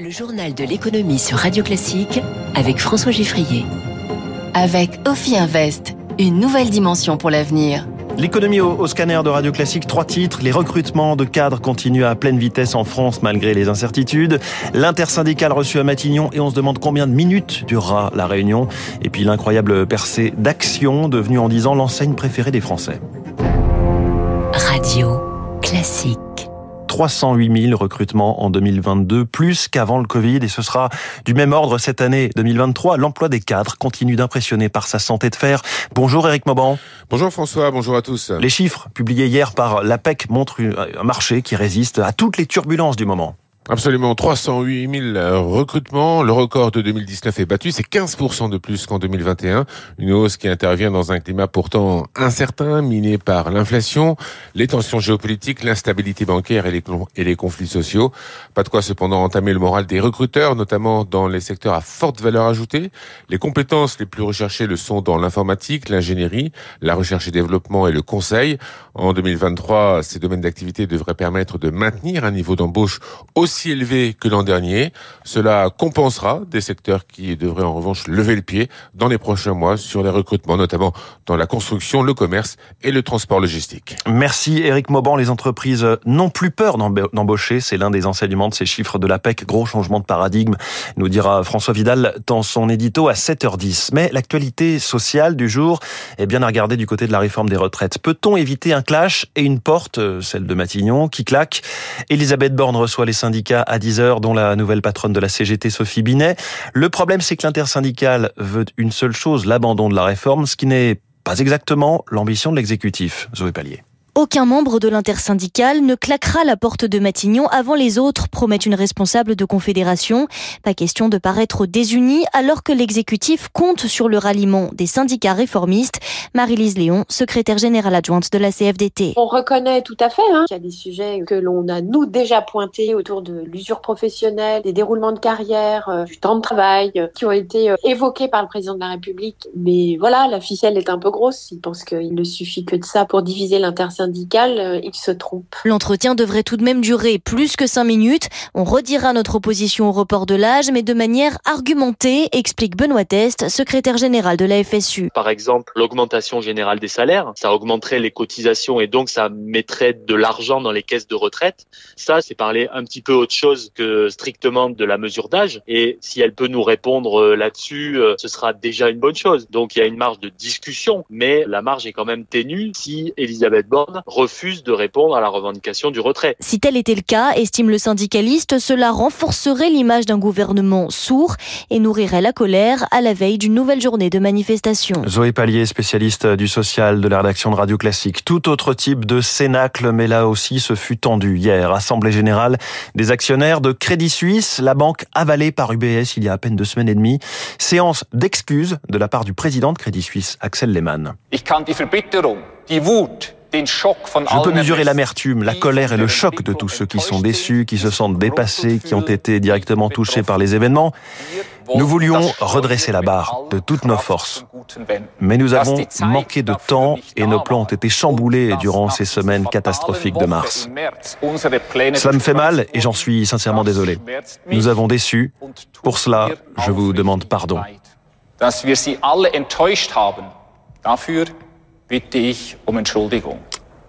Le journal de l'économie sur Radio Classique avec François Giffrier. Avec Ophi Invest, une nouvelle dimension pour l'avenir. L'économie au, au, scanner de Radio Classique, trois titres. Les recrutements de cadres continuent à pleine vitesse en France malgré les incertitudes. L'intersyndicale reçu à Matignon et on se demande combien de minutes durera la réunion. Et puis l'incroyable percée d'Action devenue en 10 ans l'enseigne préférée des Français. Radio Classique. 308 000 recrutements en 2022, plus qu'avant le Covid, et ce sera du même ordre cette année 2023. L'emploi des cadres continue d'impressionner par sa santé de fer. Bonjour Eric Mauban. Bonjour François, bonjour à tous. Les chiffres publiés hier par l'APEC montrent un marché qui résiste à toutes les turbulences du moment. Absolument, 308 000 recrutements. Le record de 2019 est battu, c'est 15% de plus qu'en 2021. Une hausse qui intervient dans un climat pourtant incertain, miné par l'inflation, les tensions géopolitiques, l'instabilité bancaire et les, et les conflits sociaux. Pas de quoi cependant entamer le moral des recruteurs, notamment dans les secteurs à forte valeur ajoutée. Les compétences les plus recherchées le sont dans l'informatique, l'ingénierie, la recherche et développement et le conseil. En 2023, ces domaines d'activité devraient permettre de maintenir un niveau d'embauche aussi aussi élevé que l'an dernier. Cela compensera des secteurs qui devraient en revanche lever le pied dans les prochains mois sur les recrutements, notamment dans la construction, le commerce et le transport logistique. Merci Eric Mauban. Les entreprises n'ont plus peur d'embaucher. C'est l'un des enseignements de ces chiffres de l'APEC. Gros changement de paradigme, nous dira François Vidal dans son édito à 7h10. Mais l'actualité sociale du jour est bien à regarder du côté de la réforme des retraites. Peut-on éviter un clash et une porte, celle de Matignon, qui claque? Elisabeth Borne reçoit les syndicats à 10h, dont la nouvelle patronne de la CGT, Sophie Binet. Le problème, c'est que l'intersyndicale veut une seule chose, l'abandon de la réforme, ce qui n'est pas exactement l'ambition de l'exécutif. Zoé Pallier. Aucun membre de l'intersyndicale ne claquera la porte de Matignon avant les autres, promet une responsable de confédération. Pas question de paraître désunis alors que l'exécutif compte sur le ralliement des syndicats réformistes. Marie-Lise Léon, secrétaire générale adjointe de la CFDT. On reconnaît tout à fait hein, qu'il y a des sujets que l'on a nous déjà pointés autour de l'usure professionnelle, des déroulements de carrière, euh, du temps de travail, euh, qui ont été euh, évoqués par le président de la République. Mais voilà, la ficelle est un peu grosse. Il pense qu'il ne suffit que de ça pour diviser l'intersyndicale syndical, il se trompe. L'entretien devrait tout de même durer plus que cinq minutes. On redira notre opposition au report de l'âge, mais de manière argumentée, explique Benoît Test, secrétaire général de la FSU. Par exemple, l'augmentation générale des salaires, ça augmenterait les cotisations et donc ça mettrait de l'argent dans les caisses de retraite. Ça, c'est parler un petit peu autre chose que strictement de la mesure d'âge. Et si elle peut nous répondre euh, là-dessus, euh, ce sera déjà une bonne chose. Donc il y a une marge de discussion, mais la marge est quand même ténue si Elisabeth Borne refuse de répondre à la revendication du retrait. Si tel était le cas, estime le syndicaliste, cela renforcerait l'image d'un gouvernement sourd et nourrirait la colère à la veille d'une nouvelle journée de manifestation. Zoé Pallier, spécialiste du social de la rédaction de Radio Classique. Tout autre type de cénacle, mais là aussi ce fut tendu hier. Assemblée générale des actionnaires de Crédit Suisse, la banque avalée par UBS il y a à peine deux semaines et demie. Séance d'excuses de la part du président de Crédit Suisse, Axel Lehmann. Ich kann die Verbitterung, die Wut, je peux mesurer l'amertume, la colère et le choc de tous ceux qui sont déçus, qui se sentent dépassés, qui ont été directement touchés par les événements. Nous voulions redresser la barre de toutes nos forces. Mais nous avons manqué de temps et nos plans ont été chamboulés durant ces semaines catastrophiques de mars. Cela me fait mal et j'en suis sincèrement désolé. Nous avons déçu. Pour cela, je vous demande pardon. Bitte ich um Entschuldigung.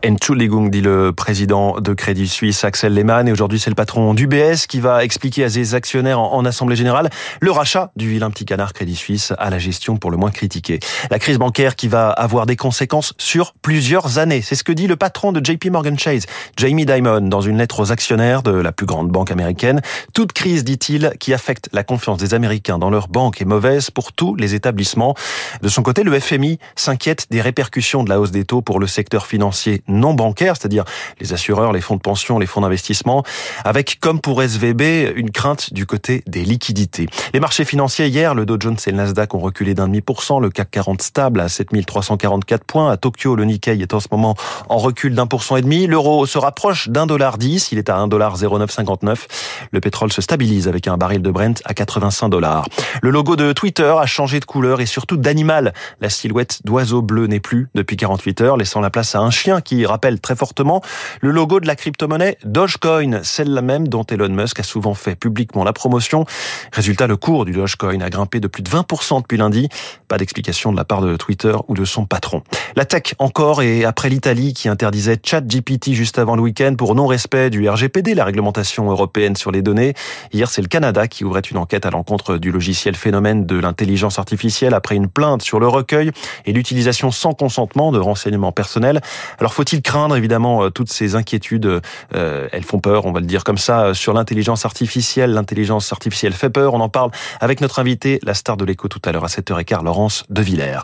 Entschuldigung, dit le président de Crédit Suisse, Axel Lehmann. Et aujourd'hui, c'est le patron d'UBS qui va expliquer à ses actionnaires en, Assemblée Générale le rachat du vilain petit canard Crédit Suisse à la gestion pour le moins critiquée. La crise bancaire qui va avoir des conséquences sur plusieurs années. C'est ce que dit le patron de JP Morgan Chase, Jamie Dimon, dans une lettre aux actionnaires de la plus grande banque américaine. Toute crise, dit-il, qui affecte la confiance des Américains dans leur banque est mauvaise pour tous les établissements. De son côté, le FMI s'inquiète des répercussions de la hausse des taux pour le secteur financier non bancaires, c'est-à-dire les assureurs, les fonds de pension, les fonds d'investissement, avec, comme pour SVB, une crainte du côté des liquidités. Les marchés financiers, hier, le Dow Jones et le Nasdaq ont reculé d'un demi pour cent, le CAC 40 stable à 7344 points. À Tokyo, le Nikkei est en ce moment en recul d'un pour cent et demi. L'euro se rapproche d'un dollar dix, il est à un dollar 0959. Le pétrole se stabilise avec un baril de Brent à 85 dollars. Le logo de Twitter a changé de couleur et surtout d'animal. La silhouette d'oiseau bleu n'est plus depuis 48 heures, laissant la place à un chien qui rappelle très fortement le logo de la crypto-monnaie Dogecoin, celle-là même dont Elon Musk a souvent fait publiquement la promotion. Résultat, le cours du Dogecoin a grimpé de plus de 20% depuis lundi. Pas d'explication de la part de Twitter ou de son patron. La tech encore et après l'Italie qui interdisait ChatGPT juste avant le week-end pour non-respect du RGPD, la réglementation européenne sur les données. Hier, c'est le Canada qui ouvrait une enquête à l'encontre du logiciel phénomène de l'intelligence artificielle après une plainte sur le recueil et l'utilisation sans consentement de renseignements personnels. Alors faut-il craindre évidemment euh, toutes ces inquiétudes euh, Elles font peur, on va le dire comme ça, euh, sur l'intelligence artificielle. L'intelligence artificielle fait peur. On en parle avec notre invité, la star de l'écho tout à l'heure à 7h15, Laurence De Villers.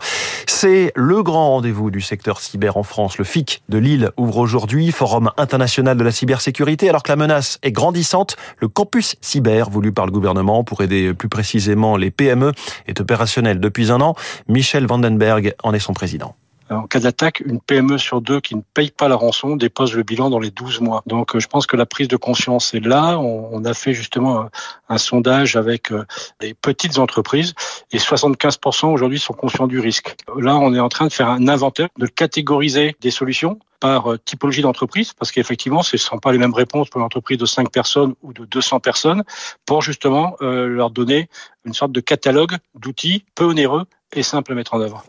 C'est le grand rendez-vous du secteur cyber en France. Le FIC de Lille ouvre aujourd'hui, Forum international de la cybersécurité. Alors que la menace est grandissante, le campus cyber voulu par le gouvernement pour aider plus précisément les PME est opérationnel depuis un an. Michel Vandenberg en est son président. En cas d'attaque, une PME sur deux qui ne paye pas la rançon dépose le bilan dans les 12 mois. Donc euh, je pense que la prise de conscience est là. On, a fait justement un, sondage avec les euh, petites entreprises et 75% aujourd'hui sont conscients du risque. Là, on est en train de faire un inventaire, de catégoriser des solutions par euh, typologie d'entreprise, parce qu'effectivement, ce ne sont pas les mêmes réponses pour une entreprise de 5 personnes ou de 200 personnes, pour justement leur donner une sorte de catalogue d'outils peu onéreux et simples à mettre en œuvre.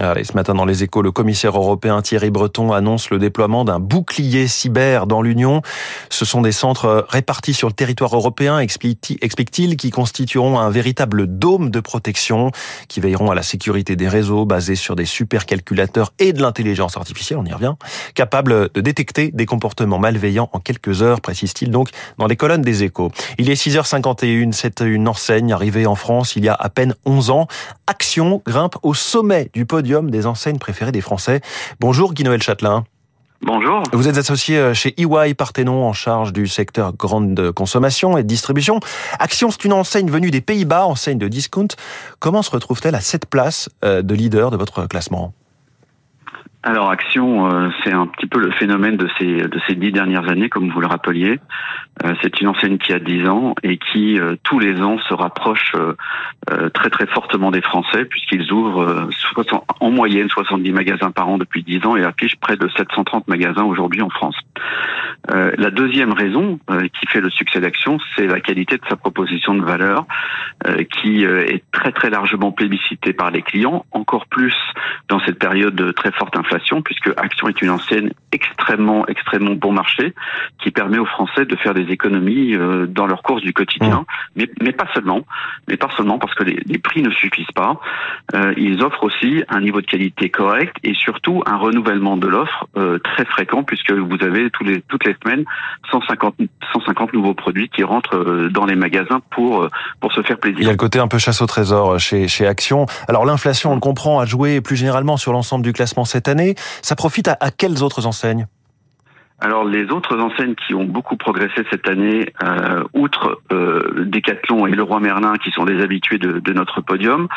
Allez, ce matin dans les échos, le commissaire européen Thierry Breton annonce le déploiement d'un bouclier cyber dans l'Union. Ce sont des centres répartis sur le territoire européen, explique-t-il, qui constitueront un véritable dôme de protection, qui veilleront à la sécurité des réseaux basés sur des supercalculateurs et de l'intelligence artificielle, on y revient, capables de détecter des comportements malveillants en quelques heures, précise-t-il donc dans les colonnes des échos. Il est 6h51, c'est une enseigne arrivée en France il y a à peine 11 ans. Action grimpe au sommet du podium des enseignes préférées des Français. Bonjour Guy-Noël Châtelain. Bonjour. Vous êtes associé euh, chez EY Parthenon en charge du secteur grande consommation et distribution. Action, c'est une enseigne venue des Pays-Bas, enseigne de discount. Comment se retrouve-t-elle à cette place euh, de leader de votre classement? Alors Action, euh, c'est un petit peu le phénomène de ces de ces dix dernières années, comme vous le rappeliez. Euh, c'est une enseigne qui a dix ans et qui euh, tous les ans se rapproche très très fortement des Français puisqu'ils ouvrent en moyenne 70 magasins par an depuis dix ans et affichent près de 730 magasins aujourd'hui en France. la deuxième raison qui fait le succès d'Action, c'est la qualité de sa proposition de valeur qui est très très largement plébiscitée par les clients, encore plus dans cette période de très forte inflation, puisque Action est une ancienne extrêmement, extrêmement bon marché, qui permet aux Français de faire des économies euh, dans leurs courses du quotidien, mmh. mais, mais pas seulement, mais pas seulement parce que les, les prix ne suffisent pas. Euh, ils offrent aussi un niveau de qualité correct et surtout un renouvellement de l'offre euh, très fréquent, puisque vous avez tous les, toutes les semaines 150, 150 nouveaux produits qui rentrent dans les magasins pour, pour se faire plaisir. Il y a le côté un peu chasse au trésor chez, chez Action. Alors l'inflation, on le comprend, a joué plus généralement sur l'ensemble du classement cette année. Ça profite à, quelles autres enseignes alors les autres enseignes qui ont beaucoup progressé cette année, euh, outre euh, Decathlon et Leroy Merlin qui sont des habitués de, notre podium,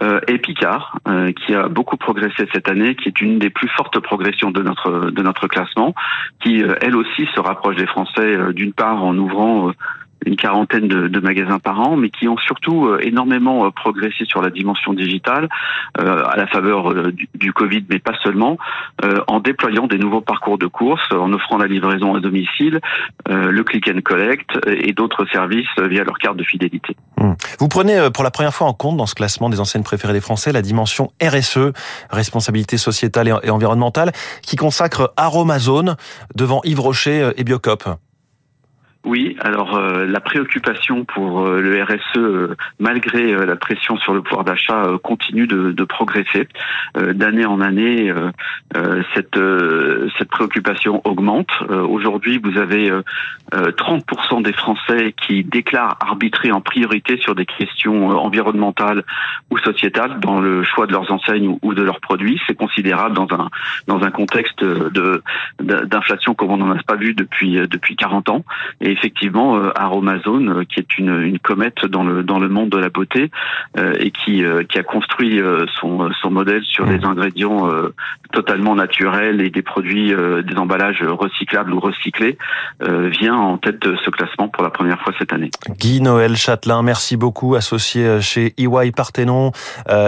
euh, et Picard euh, qui a beaucoup progressé cette année, qui est une des plus fortes progressions de notre de notre classement, qui elle aussi se rapproche des Français d'une part en ouvrant une quarantaine de, de, magasins par an, mais qui ont surtout euh, énormément euh, progressé sur la dimension digitale, euh, à la faveur du, du, Covid, mais pas seulement, euh, en déployant des nouveaux parcours de course, en offrant la livraison à domicile, euh, le click and collect et d'autres services via leur carte de fidélité. Mmh. Vous prenez pour la première fois en compte dans ce classement des enseignes préférées des Français la dimension RSE, responsabilité sociétale et environnementale, qui consacre Aromazone devant Yves Rocher et Biocop. Oui, alors euh, la préoccupation pour euh, le RSE, euh, malgré euh, la pression sur le pouvoir d'achat, continue de, de progresser. D'année en année, cette, cette préoccupation augmente. Aujourd'hui, vous avez 30% des Français qui déclarent arbitrer en priorité sur des questions environnementales ou sociétales dans le choix de leurs enseignes ou de leurs produits. C'est considérable dans un dans un contexte de d'inflation comme on n'en a pas vu depuis depuis 40 ans. Effectivement Aromazone, qui est une, une comète dans le dans le monde de la beauté et qui qui a construit son son modèle sur des ingrédients totalement naturels et des produits des emballages recyclables ou recyclés vient en tête de ce classement pour la première fois cette année. Guy Noël Châtelain, merci beaucoup, associé chez EY Parthénon,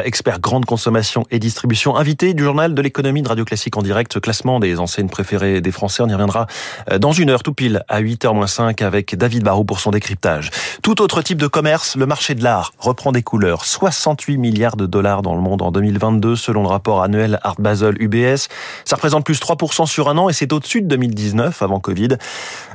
expert grande consommation et distribution, invité du journal de l'économie de Radio Classique en direct, classement des enseignes préférées des Français. On y reviendra euh, dans une heure tout pile à 8h-5 avec David Barou pour son décryptage. Tout autre type de commerce, le marché de l'art reprend des couleurs. 68 milliards de dollars dans le monde en 2022 selon le rapport annuel Art Basel UBS. Ça représente plus 3% sur un an et c'est au-dessus de 2019 avant Covid.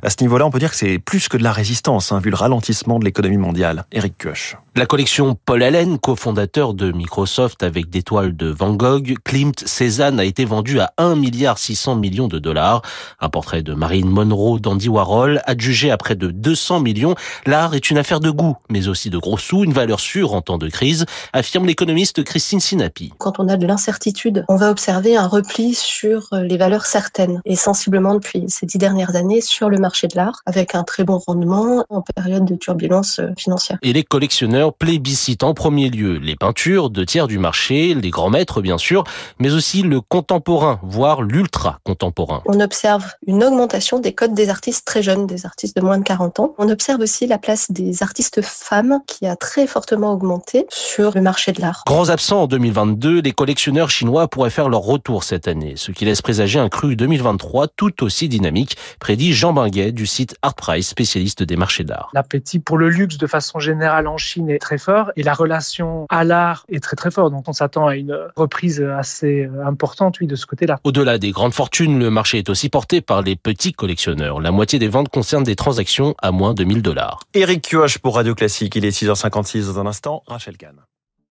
À ce niveau-là, on peut dire que c'est plus que de la résistance, hein, vu le ralentissement de l'économie mondiale. Eric Koch. La collection Paul Allen, cofondateur de Microsoft avec des toiles de Van Gogh, Klimt, Cézanne a été vendu à 1 milliard 600 millions de dollars. Un portrait de Marine Monroe d'Andy Warhol, adjugé à près de 200 millions. L'art est une affaire de goût, mais aussi de gros sous, une valeur sûre en temps de crise, affirme l'économiste Christine Sinapi. Quand on a de l'incertitude, on va observer un repli sur les valeurs certaines et sensiblement depuis ces dix dernières années sur le marché de l'art avec un très bon rendement en période de turbulence financière. Et les collectionneurs plébiscite en premier lieu les peintures, de tiers du marché, les grands maîtres bien sûr, mais aussi le contemporain, voire l'ultra contemporain. On observe une augmentation des codes des artistes très jeunes, des artistes de moins de 40 ans. On observe aussi la place des artistes femmes qui a très fortement augmenté sur le marché de l'art. Grands absents en 2022, les collectionneurs chinois pourraient faire leur retour cette année, ce qui laisse présager un cru 2023 tout aussi dynamique, prédit Jean Binguet du site Artprice, spécialiste des marchés d'art. L'appétit pour le luxe de façon générale en Chine très fort et la relation à l'art est très très forte. Donc on s'attend à une reprise assez importante, oui, de ce côté-là. Au-delà des grandes fortunes, le marché est aussi porté par les petits collectionneurs. La moitié des ventes concernent des transactions à moins de 1000 dollars. Eric Kioch pour Radio Classique. Il est 6h56 dans un instant. Rachel Kahn.